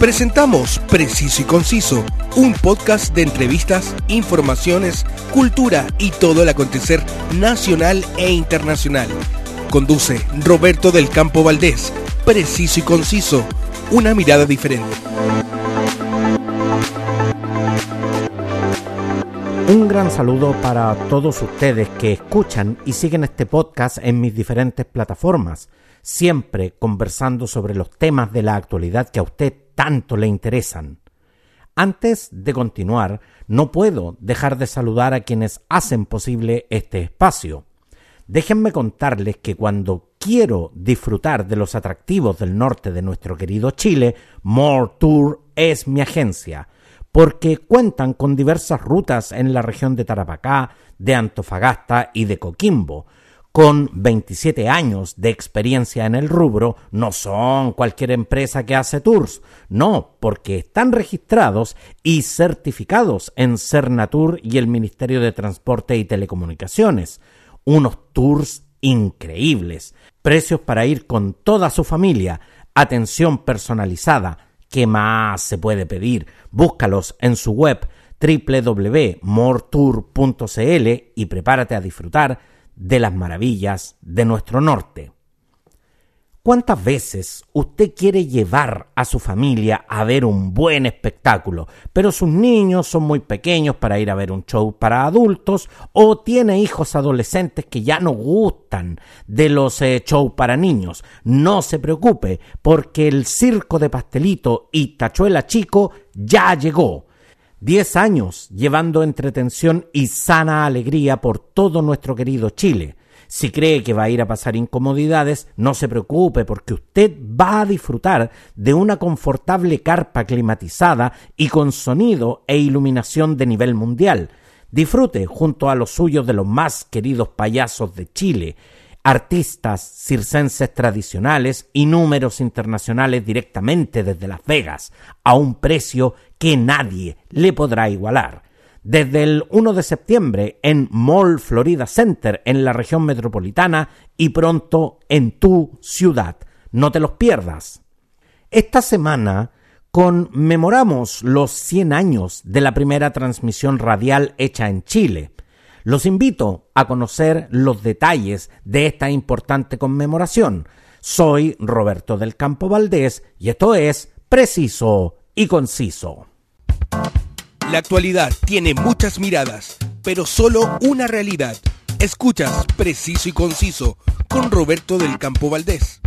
Presentamos Preciso y Conciso, un podcast de entrevistas, informaciones, cultura y todo el acontecer nacional e internacional. Conduce Roberto del Campo Valdés. Preciso y Conciso, una mirada diferente. Un gran saludo para todos ustedes que escuchan y siguen este podcast en mis diferentes plataformas, siempre conversando sobre los temas de la actualidad que a usted tanto le interesan. Antes de continuar, no puedo dejar de saludar a quienes hacen posible este espacio. Déjenme contarles que cuando quiero disfrutar de los atractivos del norte de nuestro querido Chile, More Tour es mi agencia porque cuentan con diversas rutas en la región de Tarapacá, de Antofagasta y de Coquimbo. Con 27 años de experiencia en el rubro, no son cualquier empresa que hace tours, no, porque están registrados y certificados en Cernatur y el Ministerio de Transporte y Telecomunicaciones. Unos tours increíbles, precios para ir con toda su familia, atención personalizada, ¿Qué más se puede pedir? Búscalos en su web www.mortour.cl y prepárate a disfrutar de las maravillas de nuestro norte. ¿Cuántas veces usted quiere llevar a su familia a ver un buen espectáculo, pero sus niños son muy pequeños para ir a ver un show para adultos o tiene hijos adolescentes que ya no gustan de los eh, shows para niños? No se preocupe, porque el circo de pastelito y tachuela chico ya llegó. Diez años llevando entretención y sana alegría por todo nuestro querido Chile. Si cree que va a ir a pasar incomodidades, no se preocupe porque usted va a disfrutar de una confortable carpa climatizada y con sonido e iluminación de nivel mundial. Disfrute junto a los suyos de los más queridos payasos de Chile, artistas circenses tradicionales y números internacionales directamente desde Las Vegas, a un precio que nadie le podrá igualar desde el 1 de septiembre en Mall Florida Center en la región metropolitana y pronto en tu ciudad. No te los pierdas. Esta semana conmemoramos los 100 años de la primera transmisión radial hecha en Chile. Los invito a conocer los detalles de esta importante conmemoración. Soy Roberto del Campo Valdés y esto es Preciso y Conciso. La actualidad tiene muchas miradas, pero solo una realidad. Escuchas Preciso y Conciso con Roberto del Campo Valdés.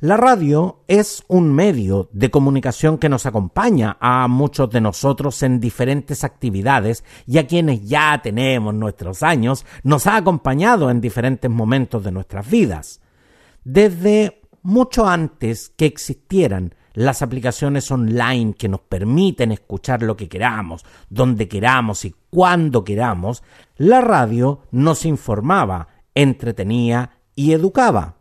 La radio es un medio de comunicación que nos acompaña a muchos de nosotros en diferentes actividades y a quienes ya tenemos nuestros años nos ha acompañado en diferentes momentos de nuestras vidas. Desde mucho antes que existieran las aplicaciones online que nos permiten escuchar lo que queramos, donde queramos y cuando queramos, la radio nos informaba, entretenía y educaba.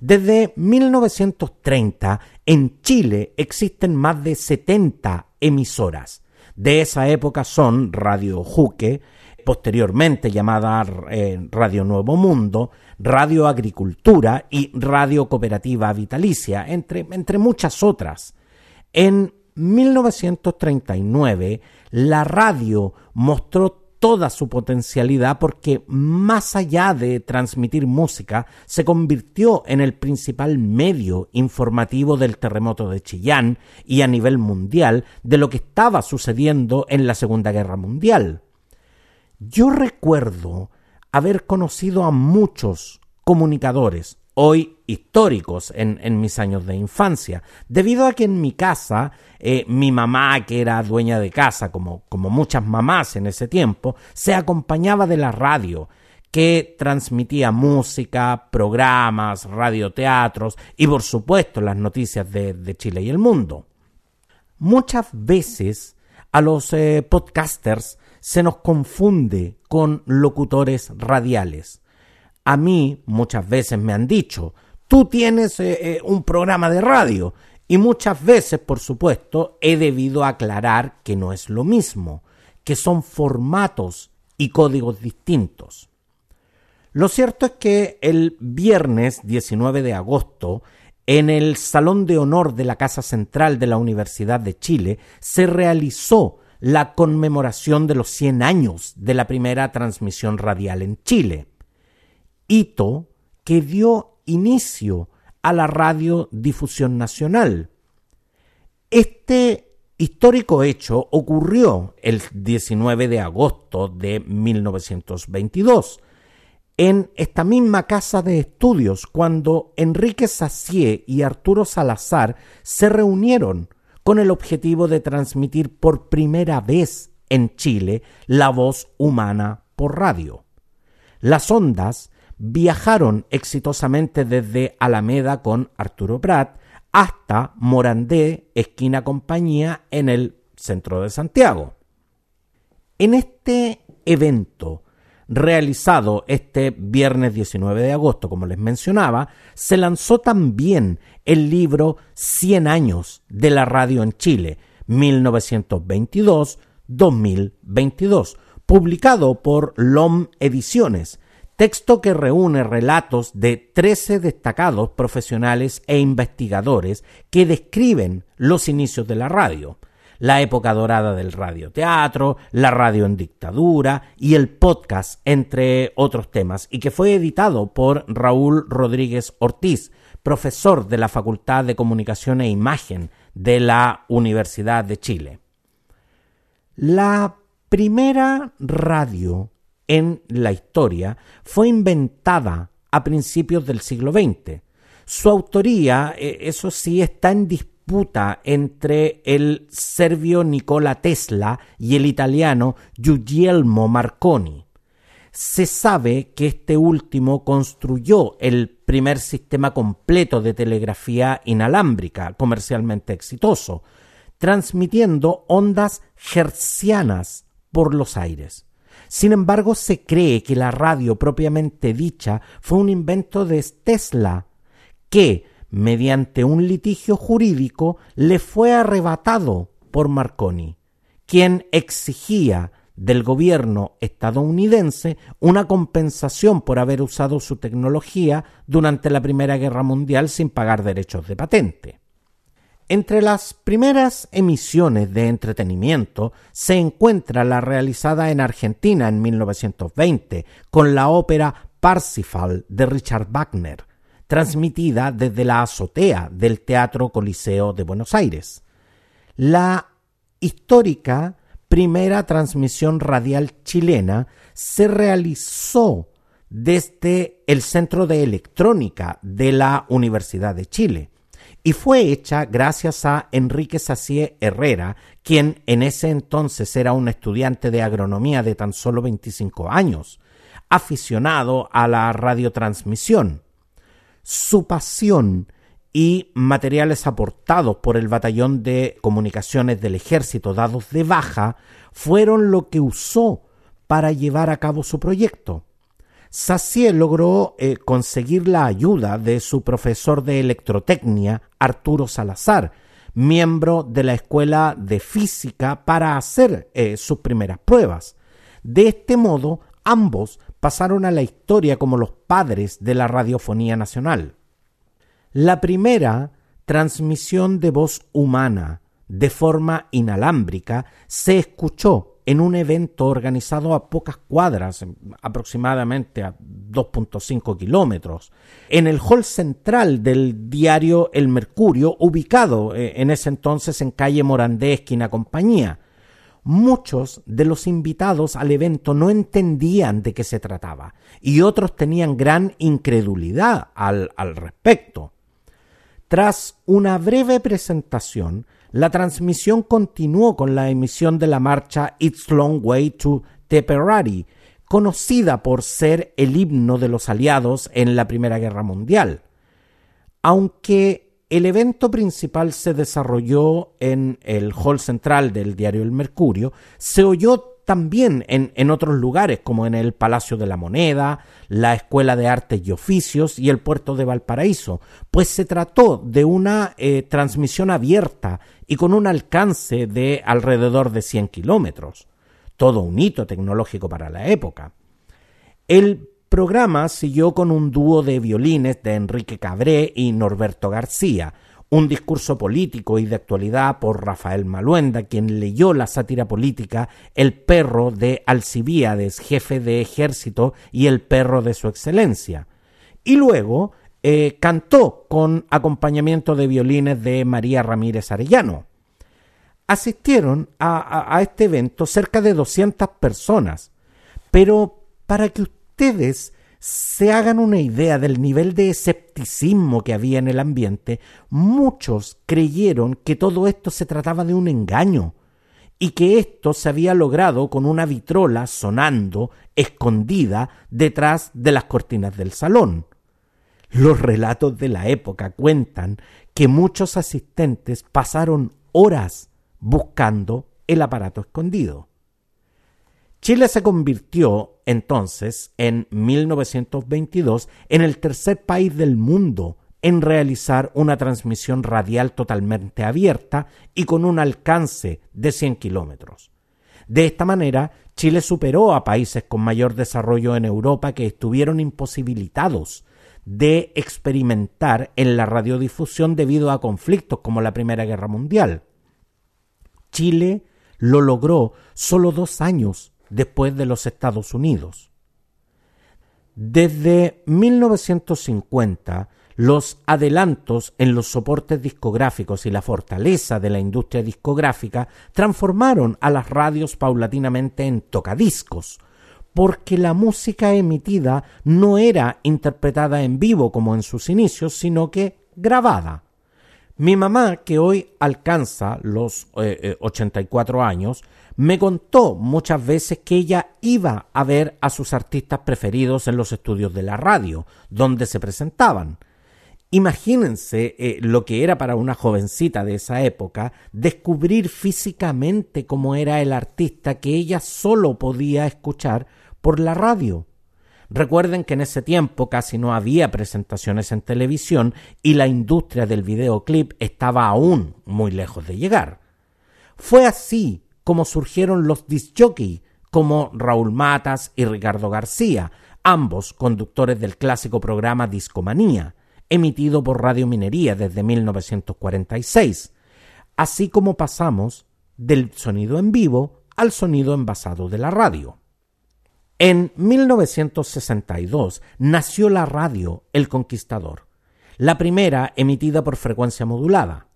Desde 1930 en Chile existen más de 70 emisoras. De esa época son Radio Juque, posteriormente llamada eh, Radio Nuevo Mundo, Radio Agricultura y Radio Cooperativa Vitalicia, entre, entre muchas otras. En 1939, la radio mostró toda su potencialidad porque más allá de transmitir música, se convirtió en el principal medio informativo del terremoto de Chillán y a nivel mundial de lo que estaba sucediendo en la Segunda Guerra Mundial. Yo recuerdo haber conocido a muchos comunicadores, hoy históricos en, mis años de infancia, debido a que en mi casa, eh, mi mamá, que era dueña de casa, como, muchas mamás en ese tiempo, se acompañaba de la radio, que transmitía música, programas, radioteatros y por supuesto las noticias de, Chile y el mundo. Muchas veces a los eh, podcasters se nos confunde con locutores radiales. A mí muchas veces me han dicho, tú tienes eh, eh, un programa de radio y muchas veces, por supuesto, he debido aclarar que no es lo mismo, que son formatos y códigos distintos. Lo cierto es que el viernes 19 de agosto en el Salón de Honor de la Casa Central de la Universidad de Chile se realizó la conmemoración de los 100 años de la primera transmisión radial en Chile, hito que dio inicio a la radiodifusión nacional. Este histórico hecho ocurrió el 19 de agosto de 1922, en esta misma casa de estudios, cuando Enrique Sacié y Arturo Salazar se reunieron con el objetivo de transmitir por primera vez en Chile la voz humana por radio. Las ondas viajaron exitosamente desde Alameda con Arturo Prat hasta Morandé, esquina compañía, en el centro de Santiago. En este evento, realizado este viernes 19 de agosto, como les mencionaba, se lanzó también el libro 100 años de la radio en Chile, 1922-2022, publicado por LOM Ediciones, texto que reúne relatos de 13 destacados profesionales e investigadores que describen los inicios de la radio la época dorada del radioteatro, la radio en dictadura y el podcast, entre otros temas, y que fue editado por Raúl Rodríguez Ortiz, profesor de la Facultad de Comunicación e Imagen de la Universidad de Chile. La primera radio en la historia fue inventada a principios del siglo XX. Su autoría, eh, eso sí, está en disputa entre el serbio Nikola Tesla y el italiano Guglielmo Marconi. Se sabe que este último construyó el primer sistema completo de telegrafía inalámbrica comercialmente exitoso, transmitiendo ondas hertzianas por los aires. Sin embargo, se cree que la radio propiamente dicha fue un invento de Tesla, que, mediante un litigio jurídico, le fue arrebatado por Marconi, quien exigía del gobierno estadounidense una compensación por haber usado su tecnología durante la Primera Guerra Mundial sin pagar derechos de patente. Entre las primeras emisiones de entretenimiento se encuentra la realizada en Argentina en 1920 con la ópera Parsifal de Richard Wagner, transmitida desde la azotea del Teatro Coliseo de Buenos Aires. La histórica primera transmisión radial chilena se realizó desde el Centro de Electrónica de la Universidad de Chile y fue hecha gracias a Enrique Sacié Herrera, quien en ese entonces era un estudiante de agronomía de tan solo 25 años, aficionado a la radiotransmisión su pasión y materiales aportados por el batallón de comunicaciones del ejército dados de baja fueron lo que usó para llevar a cabo su proyecto. Sacier logró eh, conseguir la ayuda de su profesor de electrotecnia, Arturo Salazar, miembro de la Escuela de Física, para hacer eh, sus primeras pruebas. De este modo, ambos pasaron a la historia como los padres de la radiofonía nacional. La primera transmisión de voz humana de forma inalámbrica se escuchó en un evento organizado a pocas cuadras, aproximadamente a 2.5 kilómetros, en el hall central del diario El Mercurio, ubicado eh, en ese entonces en calle Morandé, esquina Compañía. Muchos de los invitados al evento no entendían de qué se trataba y otros tenían gran incredulidad al, al respecto. Tras una breve presentación, la transmisión continuó con la emisión de la marcha It's Long Way to Tipperary, conocida por ser el himno de los aliados en la Primera Guerra Mundial. Aunque el evento principal se desarrolló en el hall central del diario El Mercurio, se oyó también en, otros lugares como en el Palacio de la Moneda, la Escuela de Artes y Oficios y el puerto de Valparaíso, pues se trató de una eh, transmisión abierta y con un alcance de alrededor de 100 kilómetros, todo un hito tecnológico para la época. El programa siguió con un dúo de violines de Enrique Cabré y Norberto García, un discurso político y de actualidad por Rafael Maluenda, quien leyó la sátira política El perro de Alcibíades, jefe de ejército y el perro de su excelencia. Y luego eh, cantó con acompañamiento de violines de María Ramírez Arellano. Asistieron a, a este evento cerca de 200 personas, pero para que ustedes se hagan una idea del nivel de escepticismo que había en el ambiente, muchos creyeron que todo esto se trataba de un engaño y que esto se había logrado con una vitrola sonando escondida detrás de las cortinas del salón. Los relatos de la época cuentan que muchos asistentes pasaron horas buscando el aparato escondido. Chile se convirtió entonces, en 1922, en el tercer país del mundo en realizar una transmisión radial totalmente abierta y con un alcance de 100 kilómetros. De esta manera, Chile superó a países con mayor desarrollo en Europa que estuvieron imposibilitados de experimentar en la radiodifusión debido a conflictos como la Primera Guerra Mundial. Chile lo logró solo dos años después de los Estados Unidos. Desde 1950, los adelantos en los soportes discográficos y la fortaleza de la industria discográfica transformaron a las radios paulatinamente en tocadiscos, porque la música emitida no era interpretada en vivo como en sus inicios, sino que grabada. Mi mamá, que hoy alcanza los 84 eh, eh, años, me contó muchas veces que ella iba a ver a sus artistas preferidos en los estudios de la radio, donde se presentaban. Imagínense eh, lo que era para una jovencita de esa época descubrir físicamente cómo era el artista que ella solo podía escuchar por la radio. Recuerden que en ese tiempo casi no había presentaciones en televisión y la industria del videoclip estaba aún muy lejos de llegar. Fue así como surgieron los disc como Raúl Matas y Ricardo García, ambos conductores del clásico programa Discomanía, emitido por Radio Minería desde 1946, así como pasamos del sonido en vivo al sonido envasado de la radio. En 1962 nació la radio El Conquistador, la primera emitida por frecuencia modulada.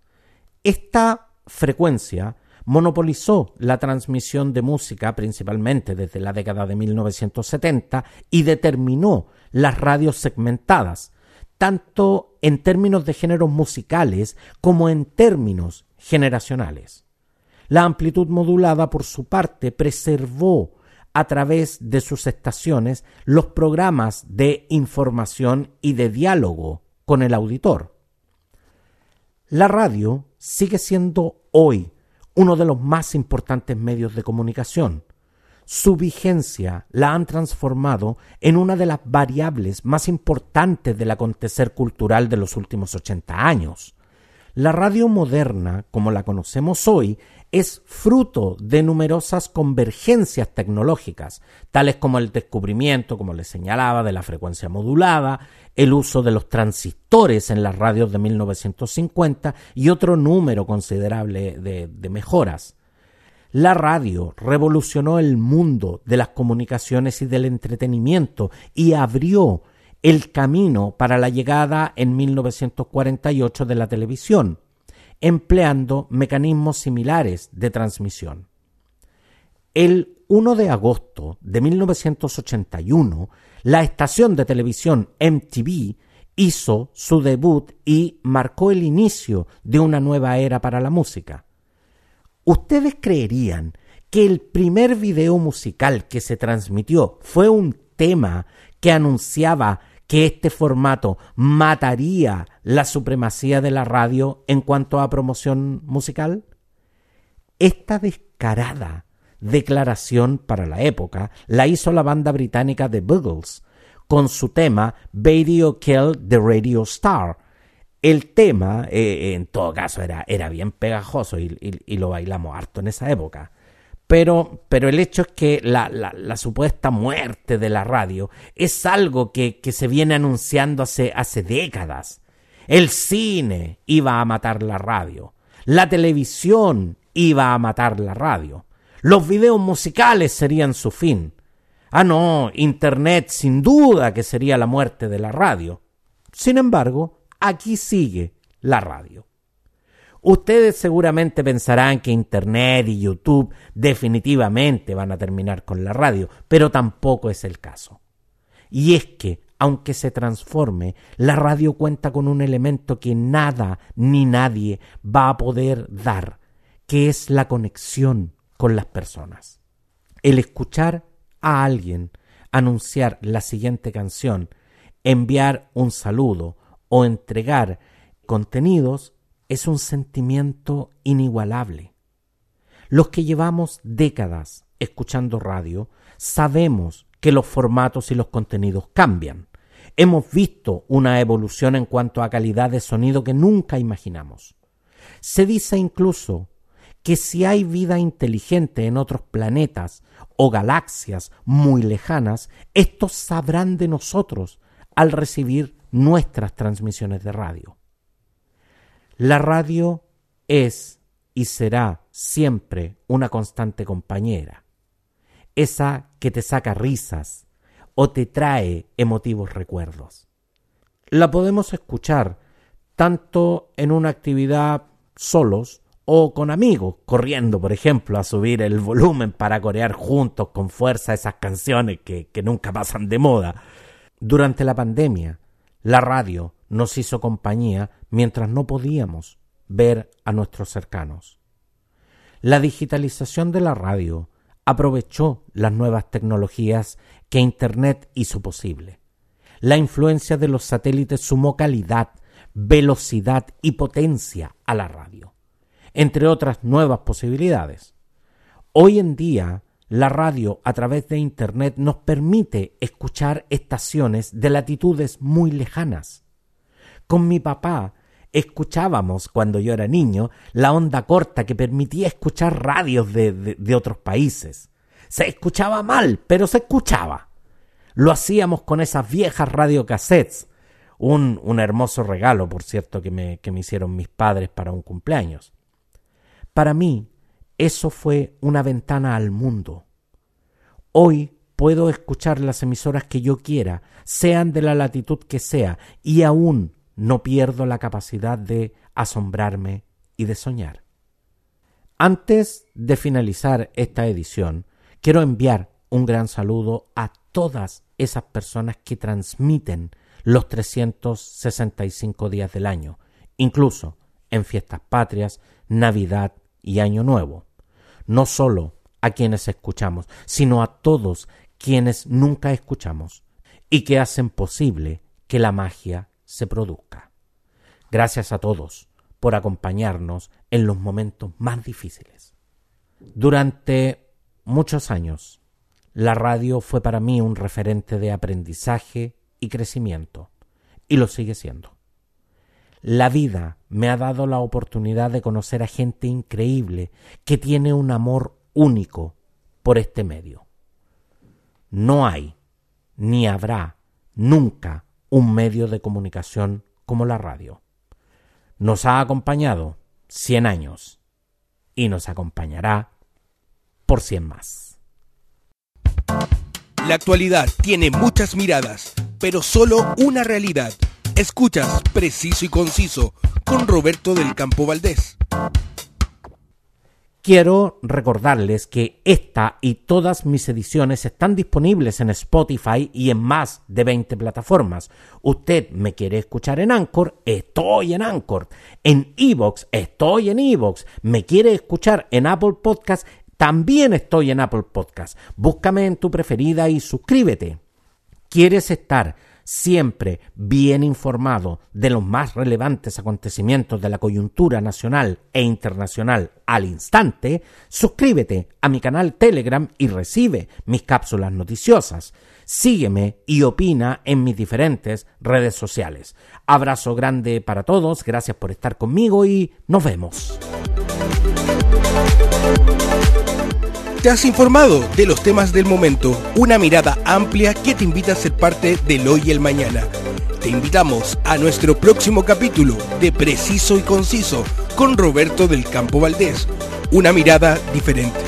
Esta frecuencia monopolizó la transmisión de música principalmente desde la década de 1970 y determinó las radios segmentadas, tanto en términos de géneros musicales como en términos generacionales. La amplitud modulada, por su parte, preservó a través de sus estaciones los programas de información y de diálogo con el auditor. La radio sigue siendo hoy uno de los más importantes medios de comunicación. Su vigencia la han transformado en una de las variables más importantes del acontecer cultural de los últimos 80 años. La radio moderna, como la conocemos hoy, es fruto de numerosas convergencias tecnológicas, tales como el descubrimiento, como les señalaba, de la frecuencia modulada, el uso de los transistores en las radios de 1950 y otro número considerable de, de mejoras. La radio revolucionó el mundo de las comunicaciones y del entretenimiento y abrió el camino para la llegada en 1948 de la televisión empleando mecanismos similares de transmisión. El 1 de agosto de 1981, la estación de televisión MTV hizo su debut y marcó el inicio de una nueva era para la música. ¿Ustedes creerían que el primer video musical que se transmitió fue un tema que anunciaba que este formato mataría la supremacía de la radio en cuanto a promoción musical? Esta descarada declaración para la época la hizo la banda británica The Buggles con su tema Radio Kill the Radio Star. El tema, eh, en todo caso, era, era bien pegajoso y, lo bailamos harto en esa época. Pero, pero el hecho es que la, la, supuesta muerte de la radio es algo que, que se viene anunciando hace, hace décadas. El cine iba a matar la radio. La televisión iba a matar la radio. Los videos musicales serían su fin. Ah, no, Internet sin duda que sería la muerte de la radio. Sin embargo, aquí sigue la radio. Ustedes seguramente pensarán que Internet y YouTube definitivamente van a terminar con la radio, pero tampoco es el caso. Y es que, aunque se transforme, la radio cuenta con un elemento que nada ni nadie va a poder dar, que es la conexión con las personas. El escuchar a alguien anunciar la siguiente canción, enviar un saludo o entregar contenidos es un sentimiento inigualable. Los que llevamos décadas escuchando radio sabemos que los formatos y los contenidos cambian. Hemos visto una evolución en cuanto a calidad de sonido que nunca imaginamos. Se dice incluso que si hay vida inteligente en otros planetas o galaxias muy lejanas, estos sabrán de nosotros al recibir nuestras transmisiones de radio. La radio es y será siempre una constante compañera, esa que te saca risas o te trae emotivos recuerdos. La podemos escuchar tanto en una actividad solos o con amigos, corriendo, por ejemplo, a subir el volumen para corear juntos con fuerza esas canciones que, que nunca pasan de moda. Durante la pandemia, la radio nos hizo compañía mientras no podíamos ver a nuestros cercanos. La digitalización de la radio aprovechó las nuevas tecnologías que Internet hizo posible. La influencia de los satélites sumó calidad, velocidad y potencia a la radio, entre otras nuevas posibilidades. Hoy en día, la radio a través de Internet nos permite escuchar estaciones de latitudes muy lejanas con mi papá escuchábamos, cuando yo era niño, la onda corta que permitía escuchar radios de, otros países. Se escuchaba mal, pero se escuchaba. Lo hacíamos con esas viejas radiocassettes. Un, un hermoso regalo, por cierto, que me, que me hicieron mis padres para un cumpleaños. Para mí, eso fue una ventana al mundo. Hoy puedo escuchar las emisoras que yo quiera, sean de la latitud que sea, y aún no pierdo la capacidad de asombrarme y de soñar. Antes de finalizar esta edición, quiero enviar un gran saludo a todas esas personas que transmiten los 365 días del año, incluso en fiestas patrias, Navidad y Año Nuevo. No solo a quienes escuchamos, sino a todos quienes nunca escuchamos y que hacen posible que la magia se produzca. Gracias a todos por acompañarnos en los momentos más difíciles. Durante muchos años, la radio fue para mí un referente de aprendizaje y crecimiento, y lo sigue siendo. La vida me ha dado la oportunidad de conocer a gente increíble que tiene un amor único por este medio. No hay, ni habrá, nunca un medio de comunicación como la radio. Nos ha acompañado 100 años y nos acompañará por 100 más. La actualidad tiene muchas miradas, pero solo una realidad. Escuchas Preciso y Conciso con Roberto del Campo Valdés. Quiero recordarles que esta y todas mis ediciones están disponibles en Spotify y en más de 20 plataformas. Usted me quiere escuchar en Anchor, estoy en Anchor. En Evox, estoy en Evox. Me quiere escuchar en Apple Podcast, también estoy en Apple Podcast. Búscame en tu preferida y suscríbete. ¿Quieres estar siempre bien informado de los más relevantes acontecimientos de la coyuntura nacional e internacional al instante, suscríbete a mi canal Telegram y recibe mis cápsulas noticiosas. Sígueme y opina en mis diferentes redes sociales. Abrazo grande para todos, gracias por estar conmigo y nos vemos. Te has informado de los temas del momento, una mirada amplia que te invita a ser parte del hoy y el mañana. Te invitamos a nuestro próximo capítulo de Preciso y Conciso con Roberto del Campo Valdés, una mirada diferente.